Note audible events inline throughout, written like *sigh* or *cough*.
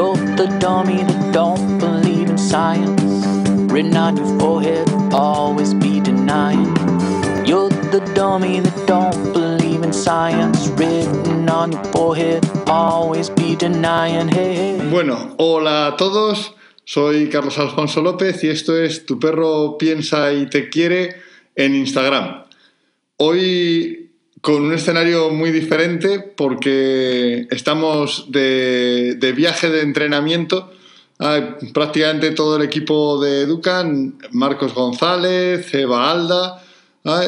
You're the dummy that don't believe in science. Written on your forehead, always be denying. You're the dummy that don't believe in science. Written on your forehead, always be denying. Hey, hey. Bueno, hola a todos. Soy Carlos Alfonso López y esto es Tu perro piensa y te quiere en Instagram. Hoy con un escenario muy diferente porque estamos de, de viaje de entrenamiento. Hay prácticamente todo el equipo de Educan, Marcos González, Eva Alda. ¿ah?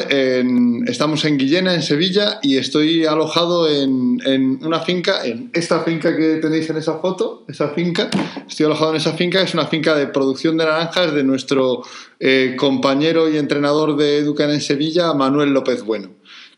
estamos en Guillena, en Sevilla, y estoy alojado en, en una finca, en esta finca que tenéis en esa foto, esa finca. Estoy alojado en esa finca, es una finca de producción de naranjas de nuestro eh, compañero y entrenador de Educan en Sevilla, Manuel López Bueno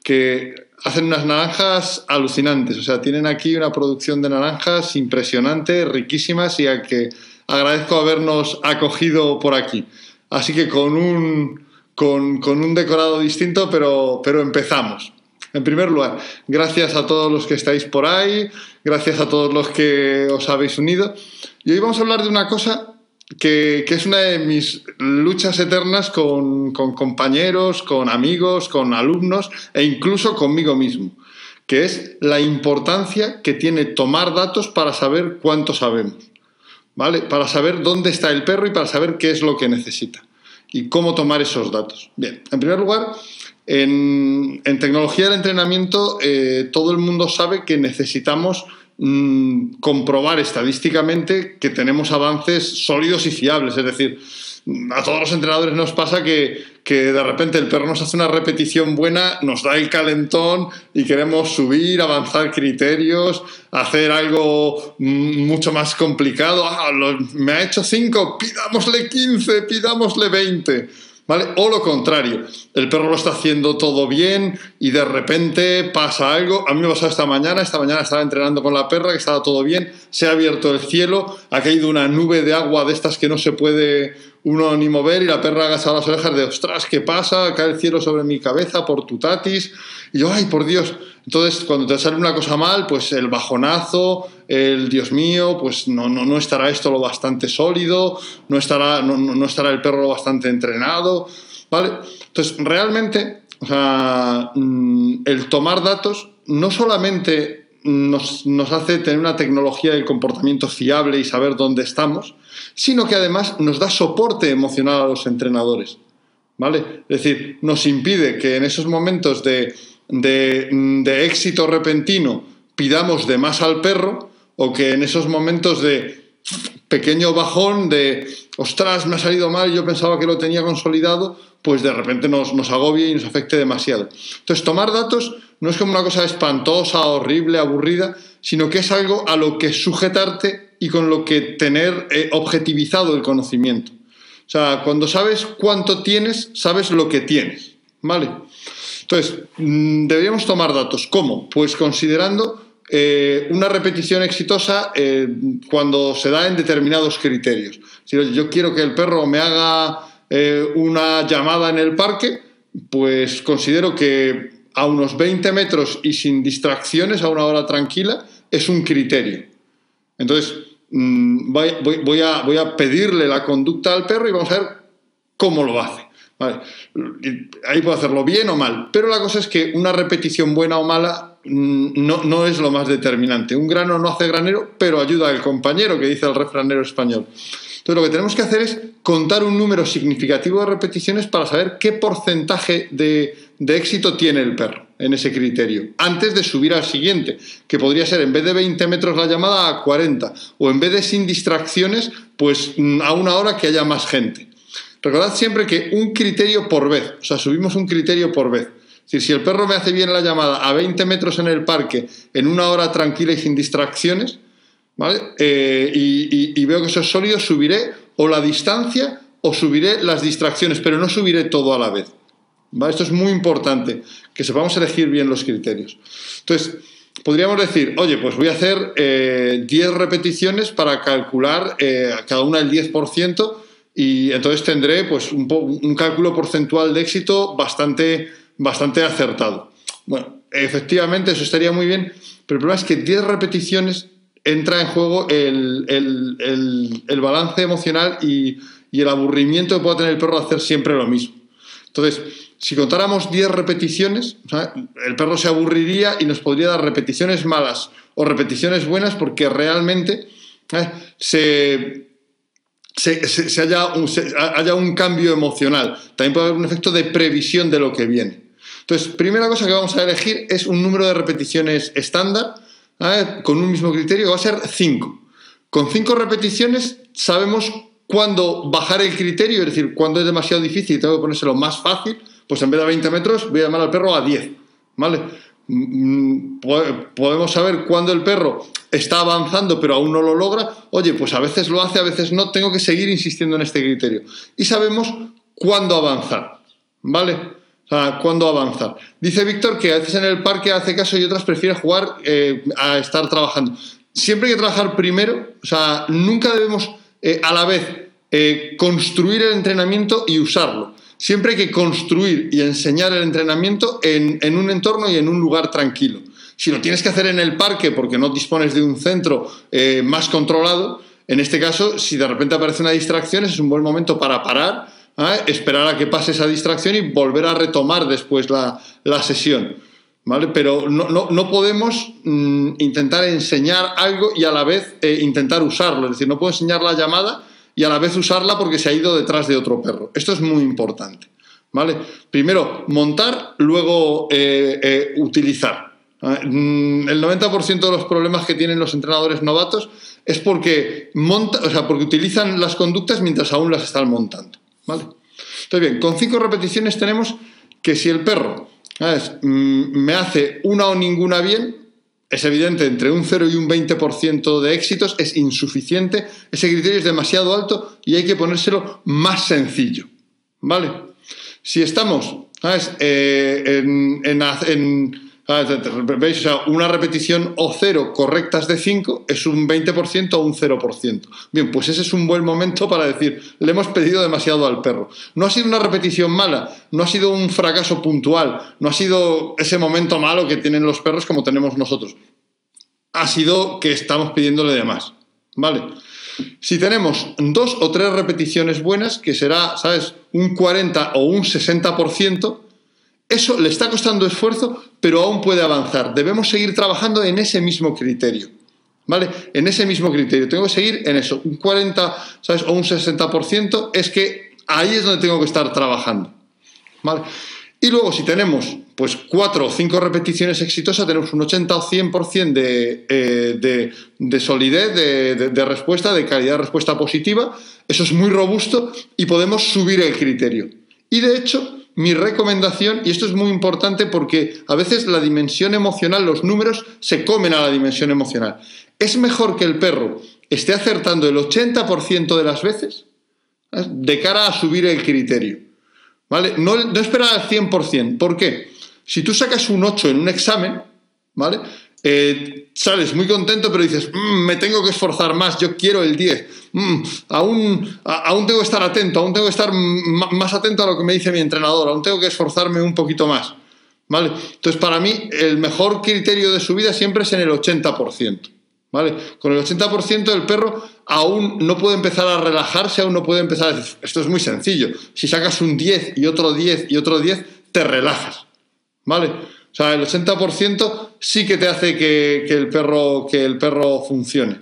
que hacen unas naranjas alucinantes. O sea, tienen aquí una producción de naranjas impresionante, riquísimas y a que agradezco habernos acogido por aquí. Así que con un, con, con un decorado distinto, pero, pero empezamos. En primer lugar, gracias a todos los que estáis por ahí, gracias a todos los que os habéis unido. Y hoy vamos a hablar de una cosa que, es una de mis luchas eternas con, compañeros, con amigos, con alumnos e incluso conmigo mismo, que es la importancia que tiene tomar datos para saber cuánto sabemos, ¿vale? Para saber dónde está el perro y para saber qué es lo que necesita y cómo tomar esos datos. Bien, en primer lugar, en, en tecnología del entrenamiento, eh, todo el mundo sabe que necesitamos mm, comprobar estadísticamente que tenemos avances sólidos y fiables. Es decir, a todos los entrenadores nos pasa que, que de repente el perro nos hace una repetición buena, nos da el calentón y queremos subir, avanzar criterios, hacer algo mm, mucho más complicado. Ah, me ha hecho 5, pidámosle 15, pidámosle 20. ¿Vale? O lo contrario, el perro lo está haciendo todo bien y de repente pasa algo. A mí me pasó esta mañana, esta mañana estaba entrenando con la perra, que estaba todo bien, se ha abierto el cielo, ha caído una nube de agua de estas que no se puede uno ni mover y la perra ha agachado las orejas de, ostras, ¿qué pasa? Cae el cielo sobre mi cabeza por tu tatis. Y yo, ay, por Dios. Entonces, cuando te sale una cosa mal, pues el bajonazo, el Dios mío, pues no, no, no estará esto lo bastante sólido, no estará, no, no- estará el perro lo bastante entrenado, ¿vale? Entonces, realmente, o sea, mm, el tomar datos no solamente nos, nos hace tener una tecnología del comportamiento fiable y saber dónde estamos, sino que además nos da soporte emocional a los entrenadores. ¿Vale? Es decir, nos impide que en esos momentos de, de, éxito repentino pidamos de más al perro o que en esos momentos de pequeño bajón de, ostras, me ha salido mal, yo pensaba que lo tenía consolidado, pues de repente nos, nos agobie y nos afecte demasiado. Entonces, tomar datos no es como una cosa espantosa, horrible, aburrida, sino que es algo a lo que sujetarte y con lo que tener eh, objetivizado el conocimiento. O sea, cuando sabes cuánto tienes, sabes lo que tienes, ¿vale? Entonces, mm, deberíamos tomar datos. ¿Cómo? Pues considerando eh, una repetición exitosa eh, cuando se da en determinados criterios. Si yo quiero que el perro me haga eh, una llamada en el parque, pues considero que a unos 20 metros y sin distracciones, a una hora tranquila, es un criterio. Entonces, mm, voy a pedirle la conducta al perro y vamos a ver cómo lo hace. ¿Vale? Ahí puedo hacerlo bien o mal, pero la cosa es que una repetición buena o mala mm, no, no es lo más determinante. Un grano no hace granero, pero ayuda al compañero, que dice el refranero español. Entonces, lo que tenemos que hacer es contar un número significativo de repeticiones para saber qué porcentaje de, de éxito tiene el perro en ese criterio, antes de subir al siguiente, que podría ser en vez de 20 metros la llamada a 40, o en vez de sin distracciones, pues mm, a una hora que haya más gente. Recordad siempre que un criterio por vez, o sea, subimos un criterio por vez. Es si el perro me hace bien la llamada a 20 metros en el parque en una hora tranquila y sin distracciones, ¿vale? Eh, y, veo que eso es sólido, subiré o la distancia o subiré las distracciones, pero no subiré todo a la vez. Esto es muy importante, que sepamos elegir bien los criterios. Entonces, podríamos decir, oye, pues voy a hacer eh, 10 repeticiones para calcular eh, cada una el 10% y entonces tendré pues, un, un cálculo porcentual de éxito bastante, bastante acertado. Bueno, efectivamente eso estaría muy bien, pero el problema es que 10 repeticiones entra en juego el, balance emocional y, el aburrimiento que puede tener el perro hacer siempre lo mismo. Entonces, si contáramos 10 repeticiones, el perro se aburriría y nos podría dar repeticiones malas o repeticiones buenas porque realmente se, se, haya, un, haya un cambio emocional. También puede haber un efecto de previsión de lo que viene. Entonces, primera cosa que vamos a elegir es un número de repeticiones estándar con un mismo criterio, va a ser 5. Con 5 repeticiones sabemos cuándo bajar el criterio, es decir, cuándo es demasiado difícil y tengo que ponérselo más fácil, pues en vez de 20 metros voy a llamar al perro a 10. ¿Vale? Mm, podemos saber cuándo el perro está avanzando pero aún no lo logra, oye, pues a veces lo hace, a veces no, tengo que seguir insistiendo en este criterio. Y sabemos cuándo avanzar, ¿vale? O sea, cuándo avanzar. Dice Víctor que a veces en el parque hace caso y otras prefiere jugar eh, a estar trabajando. Siempre hay que trabajar primero, o sea, nunca debemos eh, a la vez eh, construir el entrenamiento y usarlo. Siempre hay que construir y enseñar el entrenamiento en, un entorno y en un lugar tranquilo. Si lo tienes que hacer en el parque porque no dispones de un centro eh, más controlado, en este caso, si de repente aparece una distracción, es un buen momento para parar, ¿eh? esperar a que pase esa distracción y volver a retomar después la, sesión. ¿Vale? Pero no, podemos mm, intentar enseñar algo y a la vez eh, intentar usarlo. Es decir, no puedo enseñar la llamada y a la vez usarla porque se ha ido detrás de otro perro. Esto es muy importante. ¿Vale? Primero montar, luego eh, eh, utilizar. Mm, el 90% de los problemas que tienen los entrenadores novatos es porque, monta, o sea, porque utilizan las conductas mientras aún las están montando. ¿vale? Entonces, bien, con cinco repeticiones tenemos que si el perro mm, me hace una o ninguna bien, es evidente, entre un 0 y un 20% de éxitos es insuficiente, ese criterio es demasiado alto y hay que ponérselo más sencillo. ¿Vale? Si estamos eh, en, ¿Veis? O sea, una repetición o cero correctas de 5 es un 20% o un 0%. Bien, pues ese es un buen momento para decir, le hemos pedido demasiado al perro. No ha sido una repetición mala, no ha sido un fracaso puntual, no ha sido ese momento malo que tienen los perros como tenemos nosotros. Ha sido que estamos pidiéndole de más. ¿Vale? Si tenemos dos o tres repeticiones buenas, que será, ¿sabes?, un 40 o un 60%, eso le está costando esfuerzo, pero aún puede avanzar. Debemos seguir trabajando en ese mismo criterio. ¿Vale? En ese mismo criterio. Tengo que seguir en eso. Un 40, ¿sabes? O un 60% es que ahí es donde tengo que estar trabajando. ¿Vale? Y luego, si tenemos pues cuatro o cinco repeticiones exitosas, tenemos un 80 o 100% de, eh, de, de, solidez, de, de, respuesta, de calidad de respuesta positiva. Eso es muy robusto y podemos subir el criterio. Y de hecho, mi recomendación, y esto es muy importante porque a veces la dimensión emocional, los números se comen a la dimensión emocional. Es mejor que el perro esté acertando el 80% de las veces de cara a subir el criterio. ¿Vale? No, no esperar al 100%. ¿Por qué? Si tú sacas un 8 en un examen, ¿vale? Eh, sales muy contento, pero dices, mm, me tengo que esforzar más, yo quiero el 10, mm, aún, aún tengo que estar atento, aún tengo que estar más atento a lo que me dice mi entrenador, aún tengo que esforzarme un poquito más. ¿Vale? Entonces, para mí, el mejor criterio de subida siempre es en el 80%. ¿Vale? Con el 80% el perro aún no puede empezar a relajarse, aún no puede empezar a decir, esto es muy sencillo, si sacas un 10 y otro 10 y otro 10, te relajas. ¿Vale? O sea, el 80% sí que te hace que, el perro, que el perro funcione.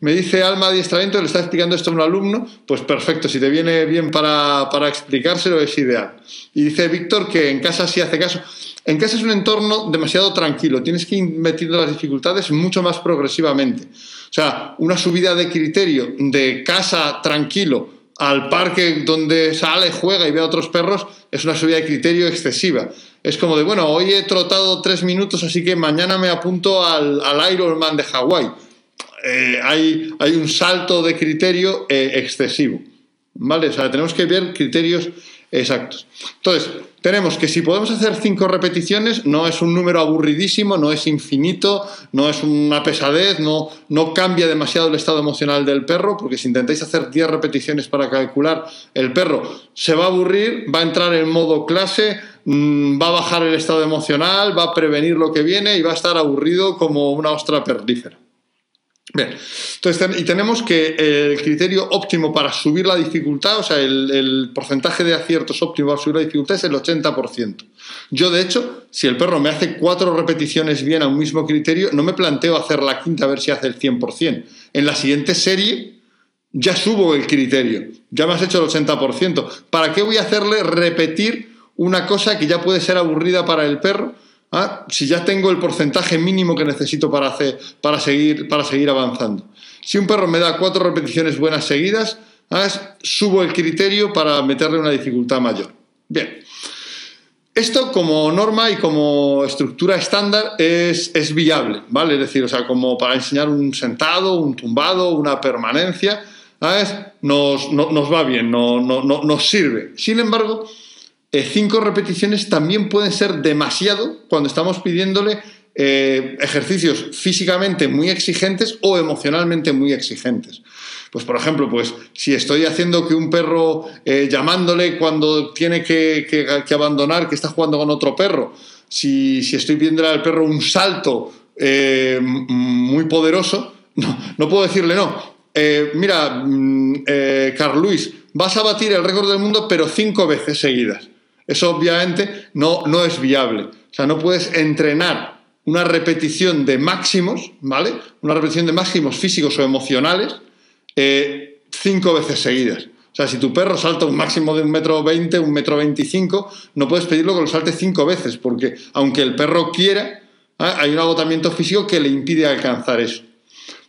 Me dice Alma Adiestramiento, le está explicando esto a un alumno, pues perfecto, si te viene bien para, explicárselo es ideal. Y dice Víctor que en casa sí hace caso. En casa es un entorno demasiado tranquilo, tienes que ir metiendo las dificultades mucho más progresivamente. O sea, una subida de criterio de casa tranquilo al parque donde sale, juega y ve a otros perros es una subida de criterio excesiva es como de, bueno, hoy he trotado tres minutos, así que mañana me apunto al, al Ironman de Hawái. Eh, hay, hay, un salto de criterio eh, excesivo. ¿Vale? O sea, tenemos que ver criterios exactos. Entonces, tenemos que si podemos hacer cinco repeticiones, no es un número aburridísimo, no es infinito, no es una pesadez, no, no cambia demasiado el estado emocional del perro, porque si intentáis hacer 10 repeticiones para calcular, el perro se va a aburrir, va a entrar en modo clase, mm, va a bajar el estado emocional, va a prevenir lo que viene y va a estar aburrido como una ostra perdífera. Bien, entonces, y tenemos que el criterio óptimo para subir la dificultad, o sea, el, porcentaje de aciertos óptimo para subir la dificultad es el 80%. Yo, de hecho, si el perro me hace cuatro repeticiones bien a un mismo criterio, no me planteo hacer la quinta a ver si hace el 100%. En la siguiente serie ya subo el criterio, ya me has hecho el 80%. ¿Para qué voy a hacerle repetir una cosa que ya puede ser aburrida para el perro? ¿Ah? si ya tengo el porcentaje mínimo que necesito para, hacer, para, seguir, para seguir avanzando. Si un perro me da cuatro repeticiones buenas seguidas, ¿ah? subo el criterio para meterle una dificultad mayor. Bien. Esto como norma y como estructura estándar es, es, viable, ¿vale? Es decir, o sea, como para enseñar un sentado, un tumbado, una permanencia, nos, nos, va bien, no, no, nos sirve. Sin embargo, eh, cinco repeticiones también pueden ser demasiado cuando estamos pidiéndole eh, ejercicios físicamente muy exigentes o emocionalmente muy exigentes. Pues, por ejemplo, pues si estoy haciendo que un perro eh, llamándole cuando tiene que, que, abandonar, que está jugando con otro perro, si, si estoy pidiéndole al perro un salto muy poderoso, no, no puedo decirle no. mira, mm, Carl Luis, vas a batir el récord del mundo, pero cinco veces seguidas. Eso obviamente no, no es viable. O sea, no puedes entrenar una repetición de máximos, ¿vale? Una repetición de máximos físicos o emocionales eh, cinco veces seguidas. O sea, si tu perro salta un máximo de un metro veinte, un metro veinticinco, no puedes pedirlo que lo salte cinco veces, porque aunque el perro quiera, ¿eh? hay un agotamiento físico que le impide alcanzar eso.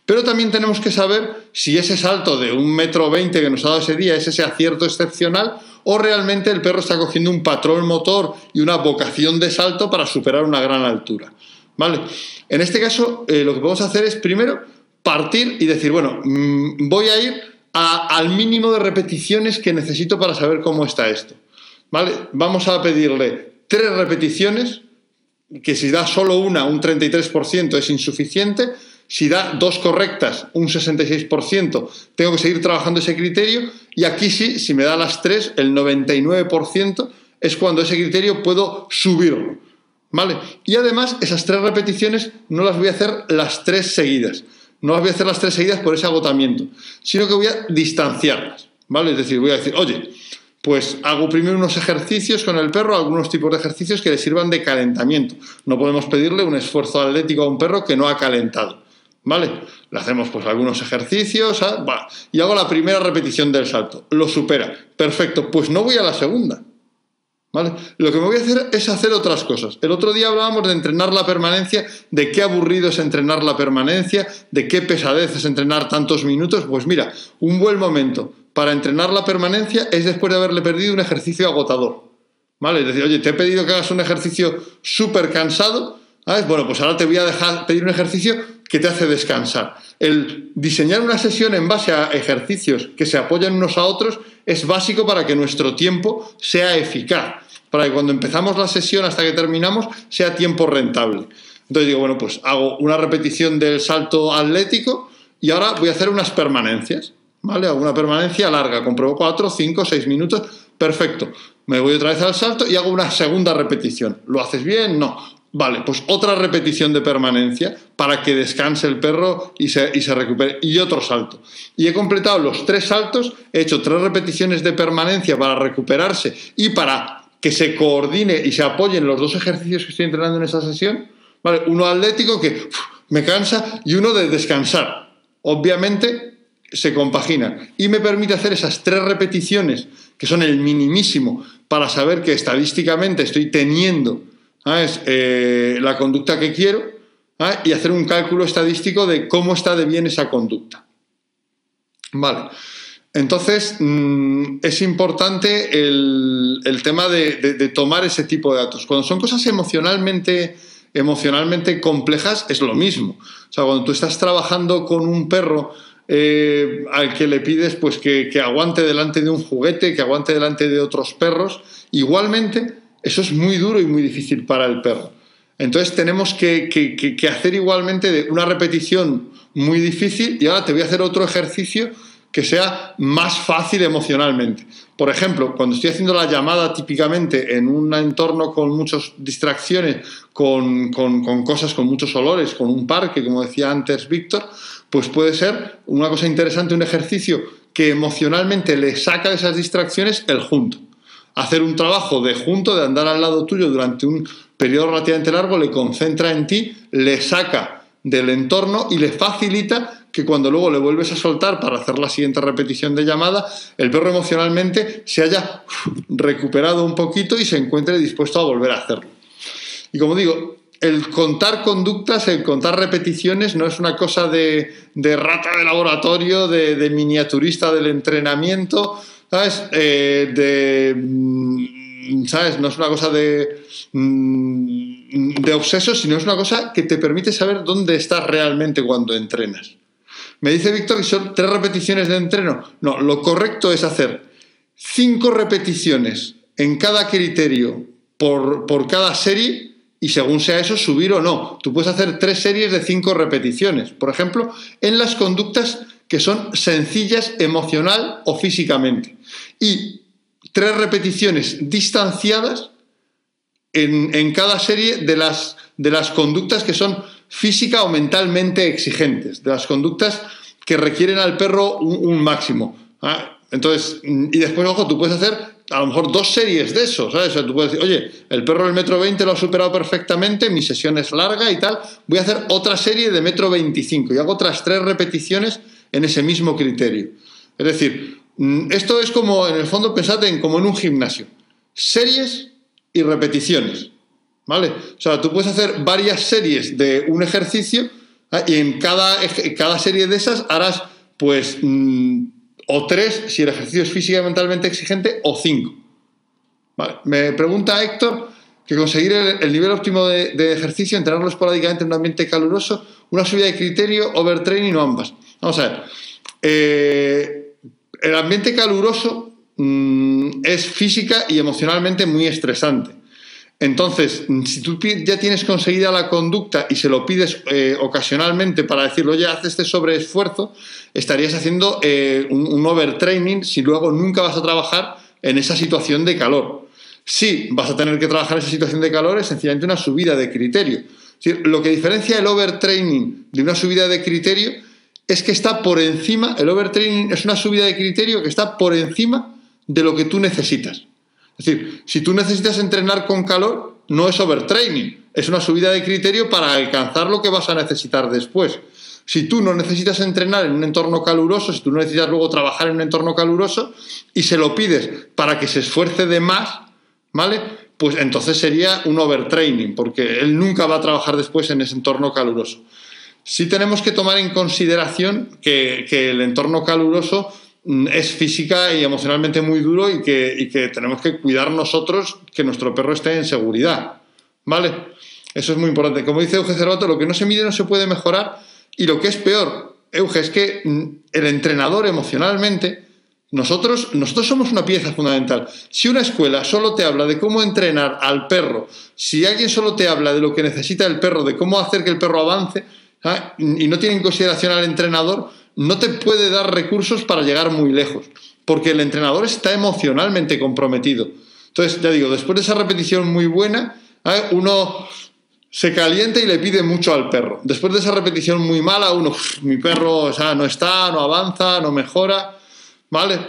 Pero también tenemos que saber si ese salto de un metro veinte que nos ha dado ese día es ese acierto excepcional o realmente el perro está cogiendo un patrón motor y una vocación de salto para superar una gran altura. ¿Vale? En este caso, eh, lo que podemos hacer es primero partir y decir, bueno, mm, voy a ir al mínimo de repeticiones que necesito para saber cómo está esto. ¿Vale? Vamos a pedirle tres repeticiones, que si da solo una, un 33% es insuficiente, si da dos correctas, un 66%, tengo que seguir trabajando ese criterio. Y aquí sí, si me da las tres, el 99% es cuando ese criterio puedo subirlo. ¿Vale? Y además, esas tres repeticiones no las voy a hacer las tres seguidas. No las voy a hacer las tres seguidas por ese agotamiento, sino que voy a distanciarlas. ¿Vale? Es decir, voy a decir, oye, pues hago primero unos ejercicios con el perro, algunos tipos de ejercicios que le sirvan de calentamiento. No podemos pedirle un esfuerzo atlético a un perro que no ha calentado. ¿Vale? Le hacemos pues algunos ejercicios ¿ah? y hago la primera repetición del salto. Lo supera. Perfecto, pues no voy a la segunda. ¿Vale? Lo que me voy a hacer es hacer otras cosas. El otro día hablábamos de entrenar la permanencia, de qué aburrido es entrenar la permanencia, de qué pesadez es entrenar tantos minutos. Pues mira, un buen momento para entrenar la permanencia es después de haberle perdido un ejercicio agotador. ¿Vale? Es decir, oye, te he pedido que hagas un ejercicio súper cansado. Bueno, pues ahora te voy a dejar pedir un ejercicio que te hace descansar. El diseñar una sesión en base a ejercicios que se apoyan unos a otros es básico para que nuestro tiempo sea eficaz, para que cuando empezamos la sesión hasta que terminamos sea tiempo rentable. Entonces digo, bueno, pues hago una repetición del salto atlético y ahora voy a hacer unas permanencias, ¿vale? Hago una permanencia larga, compruebo 4, 5, 6 minutos, perfecto. Me voy otra vez al salto y hago una segunda repetición. ¿Lo haces bien? No. Vale, pues otra repetición de permanencia para que descanse el perro y se, y se, recupere. Y otro salto. Y he completado los tres saltos, he hecho tres repeticiones de permanencia para recuperarse y para que se coordine y se apoyen los dos ejercicios que estoy entrenando en esa sesión. Vale, uno atlético que me cansa y uno de descansar. Obviamente se compagina y me permite hacer esas tres repeticiones que son el minimísimo para saber que estadísticamente estoy teniendo es eh, la conducta que quiero y hacer un cálculo estadístico de cómo está de bien esa conducta. Vale. Entonces, mm, es importante el, tema de, tomar ese tipo de datos. Cuando son cosas emocionalmente, emocionalmente complejas, es lo mismo. O sea, cuando tú estás trabajando con un perro eh, al que le pides pues, que, que aguante delante de un juguete, que aguante delante de otros perros, igualmente eso es muy duro y muy difícil para el perro. Entonces tenemos que, hacer igualmente una repetición muy difícil y ahora te voy a hacer otro ejercicio que sea más fácil emocionalmente. Por ejemplo, cuando estoy haciendo la llamada típicamente en un entorno con muchas distracciones, con, con, cosas, con muchos olores, con un parque, como decía antes Víctor, pues puede ser una cosa interesante, un ejercicio que emocionalmente le saca de esas distracciones el junto. Hacer un trabajo de junto, de andar al lado tuyo durante un periodo relativamente largo, le concentra en ti, le saca del entorno y le facilita que cuando luego le vuelves a soltar para hacer la siguiente repetición de llamada, el perro emocionalmente se haya recuperado un poquito y se encuentre dispuesto a volver a hacerlo. Y como digo, el contar conductas, el contar repeticiones no es una cosa de, rata de laboratorio, de, miniaturista del entrenamiento, ¿sabes? Eh, de, mm, ¿sabes? No es una cosa de, mm, de obseso, sino es una cosa que te permite saber dónde estás realmente cuando entrenas. Me dice Víctor que son tres repeticiones de entreno. No, lo correcto es hacer cinco repeticiones en cada criterio por, por cada serie y según sea eso, subir o no. Tú puedes hacer tres series de cinco repeticiones, por ejemplo, en las conductas que son sencillas emocional o físicamente. Y tres repeticiones distanciadas en, en cada serie de las, de las conductas que son física o mentalmente exigentes, de las conductas que requieren al perro un, máximo. ¿ah? Entonces, y después, ojo, tú puedes hacer a lo mejor dos series de eso, ¿sabes? tú puedes decir, oye, el perro del metro 20 lo ha superado perfectamente, mi sesión es larga y tal, voy a hacer otra serie de metro 25 y hago otras tres repeticiones en ese mismo criterio. Es decir, mm, esto es como, en el fondo, pensad en como en un gimnasio. Series y repeticiones. ¿Vale? O sea, tú puedes hacer varias series de un ejercicio ¿eh? y en cada, cada, serie de esas harás, pues, mm, o tres si el ejercicio es física y mentalmente exigente, o cinco. ¿Vale? Me pregunta Héctor que conseguir el, nivel óptimo de, ejercicio, entrenarlo esporádicamente en un ambiente caluroso, una subida de criterio, overtraining o ambas. Vamos a ver. Eh, el ambiente caluroso mm, es física y emocionalmente muy estresante. Entonces, si tú ya tienes conseguida la conducta y se lo pides eh, ocasionalmente para decirlo, oye, haz este sobreesfuerzo, estarías haciendo eh, un, overtraining si luego nunca vas a trabajar en esa situación de calor. Sí, vas a tener que trabajar esa situación de calor, es sencillamente una subida de criterio. lo que diferencia el overtraining de una subida de criterio es que está por encima, el overtraining es una subida de criterio que está por encima de lo que tú necesitas. Es decir, si tú necesitas entrenar con calor, no es overtraining, es una subida de criterio para alcanzar lo que vas a necesitar después. Si tú no necesitas entrenar en un entorno caluroso, si tú no necesitas luego trabajar en un entorno caluroso y se lo pides para que se esfuerce de más, ¿vale? Pues entonces sería un overtraining, porque él nunca va a trabajar después en ese entorno caluroso. Sí tenemos que tomar en consideración que, que el entorno caluroso Mm, es física y emocionalmente muy duro y que, tenemos que cuidar nosotros que nuestro perro esté en seguridad. ¿Vale? Eso es muy importante. Como dice Euge Cervato, lo que no se mide no se puede mejorar y lo que es peor, Euge, es que mm, el entrenador emocionalmente, nosotros, nosotros somos una pieza fundamental. Si una escuela solo te habla de cómo entrenar al perro, si alguien solo te habla de lo que necesita el perro, de cómo hacer que el perro avance, ¿ah? y no tiene en consideración al entrenador, no te puede dar recursos para llegar muy lejos, porque el entrenador está emocionalmente comprometido. Entonces, ya digo, después de esa repetición muy buena, ¿eh? uno se calienta y le pide mucho al perro. Después de esa repetición muy mala, uno, mi perro no está, no avanza, no mejora, ¿vale?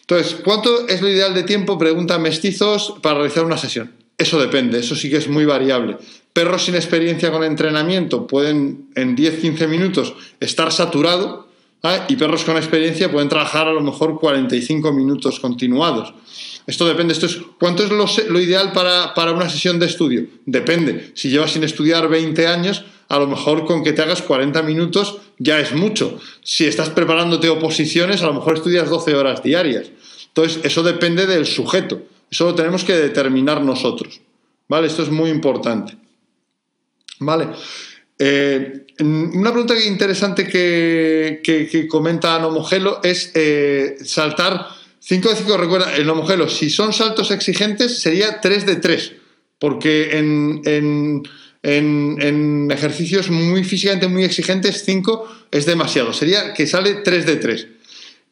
Entonces, ¿cuánto es lo ideal de tiempo? Pregunta mestizos para realizar una sesión. Eso depende, eso sí que es muy variable. Perros sin experiencia con entrenamiento pueden en 10-15 minutos estar saturados y perros con experiencia pueden trabajar a lo mejor 45 minutos continuados. Esto depende, esto es, ¿cuánto es lo, ideal para, para, una sesión de estudio? Depende. Si llevas sin estudiar 20 años, a lo mejor con que te hagas 40 minutos ya es mucho. Si estás preparándote oposiciones, a lo mejor estudias 12 horas diarias. Entonces, eso depende del sujeto. Eso lo tenemos que determinar nosotros. ¿Vale? Esto es muy importante. ¿Vale? Eh, una pregunta interesante que, que, comenta Nomogelo es eh, saltar 5 de 5. Recuerda, el Nomogelo, si son saltos exigentes, sería 3 de 3, porque en, en, ejercicios muy físicamente muy exigentes, 5 es demasiado. Sería que sale 3 de 3.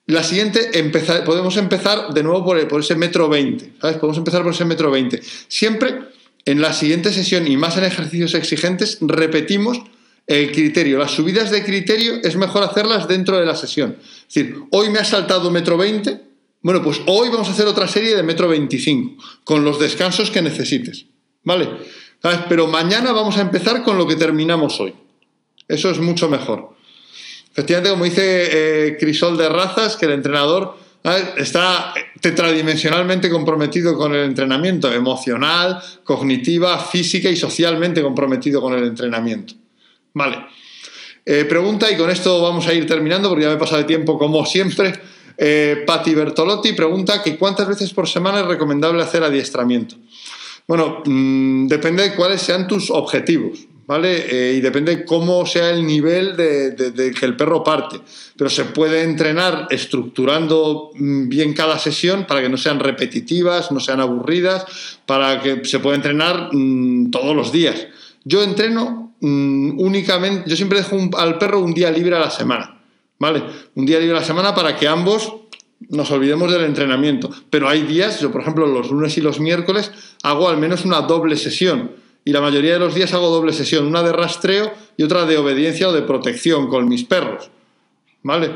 La siguiente, empezar, podemos empezar de nuevo por, ese metro 20, ¿sabes? Podemos empezar por ese metro 20. Siempre en la siguiente sesión y más en ejercicios exigentes repetimos el criterio. Las subidas de criterio es mejor hacerlas dentro de la sesión. Es decir, hoy me ha saltado metro 20, bueno, pues hoy vamos a hacer otra serie de metro 25, con los descansos que necesites. ¿Vale? Pero mañana vamos a empezar con lo que terminamos hoy. Eso es mucho mejor. Efectivamente, como dice eh, Crisol de Razas, que el entrenador está tetradimensionalmente comprometido con el entrenamiento, emocional, cognitiva, física y socialmente comprometido con el entrenamiento. Vale. Eh, pregunta, y con esto vamos a ir terminando porque ya me he pasado de tiempo como siempre. Eh, Patti Bertolotti pregunta que cuántas veces por semana es recomendable hacer adiestramiento. Bueno, mm, depende de cuáles sean tus objetivos, ¿vale? Eh, y depende cómo sea el nivel de, que el perro parte. Pero se puede entrenar estructurando mm, bien cada sesión para que no sean repetitivas, no sean aburridas, para que se pueda entrenar mm, todos los días. Yo entreno únicamente, yo siempre dejo al perro un día libre a la semana, ¿vale? Un día libre a la semana para que ambos nos olvidemos del entrenamiento. Pero hay días, yo por ejemplo los lunes y los miércoles hago al menos una doble sesión. Y la mayoría de los días hago doble sesión, una de rastreo y otra de obediencia o de protección con mis perros. ¿Vale?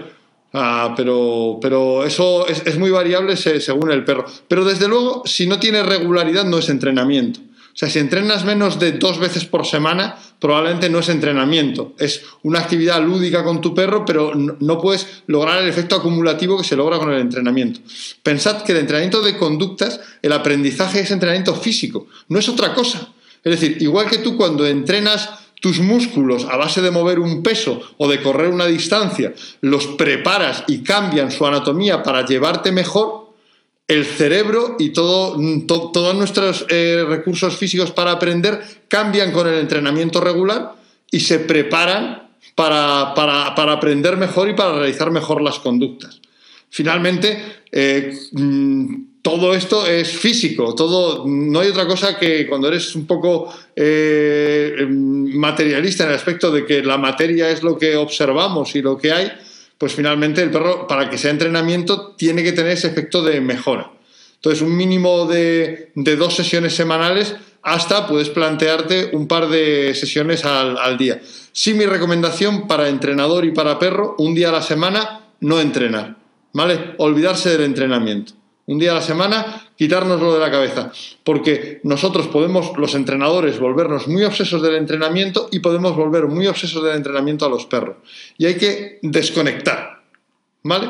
Ah, pero, pero eso es, muy variable según el perro. Pero desde luego, si no tiene regularidad, no es entrenamiento. O sea, si entrenas menos de dos veces por semana, probablemente no es entrenamiento. Es una actividad lúdica con tu perro, pero no puedes lograr el efecto acumulativo que se logra con el entrenamiento. Pensad que el entrenamiento de conductas, el aprendizaje es entrenamiento físico, no es otra cosa. Es decir, igual que tú cuando entrenas tus músculos a base de mover un peso o de correr una distancia, los preparas y cambian su anatomía para llevarte mejor, el cerebro y todo, todos nuestros eh, recursos físicos para aprender cambian con el entrenamiento regular y se preparan para, aprender mejor y para realizar mejor las conductas. Finalmente, eh, mm, todo esto es físico, todo, no hay otra cosa que cuando eres un poco eh, materialista en el aspecto de que la materia es lo que observamos y lo que hay, pues finalmente el perro, para que sea entrenamiento, tiene que tener ese efecto de mejora. Entonces, un mínimo de, dos sesiones semanales hasta puedes plantearte un par de sesiones al, día. Sí, mi recomendación para entrenador y para perro, un día a la semana, no entrenar, ¿vale? Olvidarse del entrenamiento. Un día a la semana, quitárnoslo de la cabeza, porque nosotros podemos, los entrenadores, volvernos muy obsesos del entrenamiento y podemos volver muy obsesos del entrenamiento a los perros. Y hay que desconectar, ¿vale?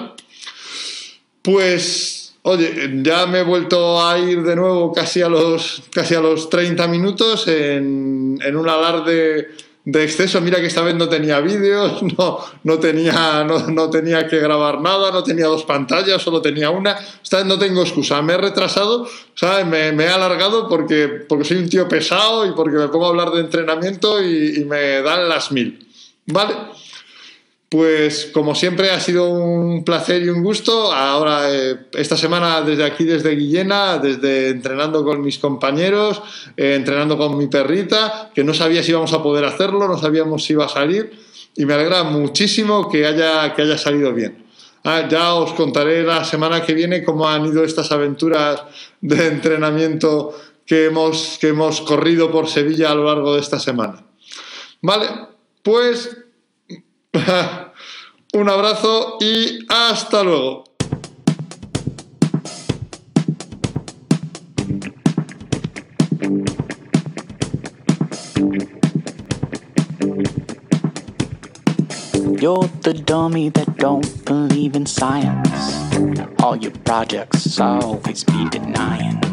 Pues, oye, ya me he vuelto a ir de nuevo casi a los, casi a los 30 minutos en, en un alarde de exceso. Mira que esta vez no tenía vídeos, *laughs* no, no, tenía, no, tenía que grabar nada, no tenía dos pantallas, solo tenía una. Esta vez no tengo excusa. Me he retrasado, ¿sabes? Me, me, he alargado porque, porque soy un tío pesado y porque me pongo a hablar de entrenamiento y me dan las mil. ¿Vale? Pues como siempre ha sido un placer y un gusto. Ahora, eh, esta semana desde aquí, desde Guillena, desde entrenando con mis compañeros, eh, entrenando con mi perrita, que no sabía si íbamos a poder hacerlo, no sabíamos si iba a salir. Y me alegra muchísimo que haya, que haya salido bien. Ah, ya os contaré la semana que viene cómo han ido estas aventuras de entrenamiento que hemos, que hemos corrido por Sevilla a lo largo de esta semana. Vale, pues *laughs* Un abrazo y hasta luego. You're the dummy that don't believe in science. All your projects always be denying.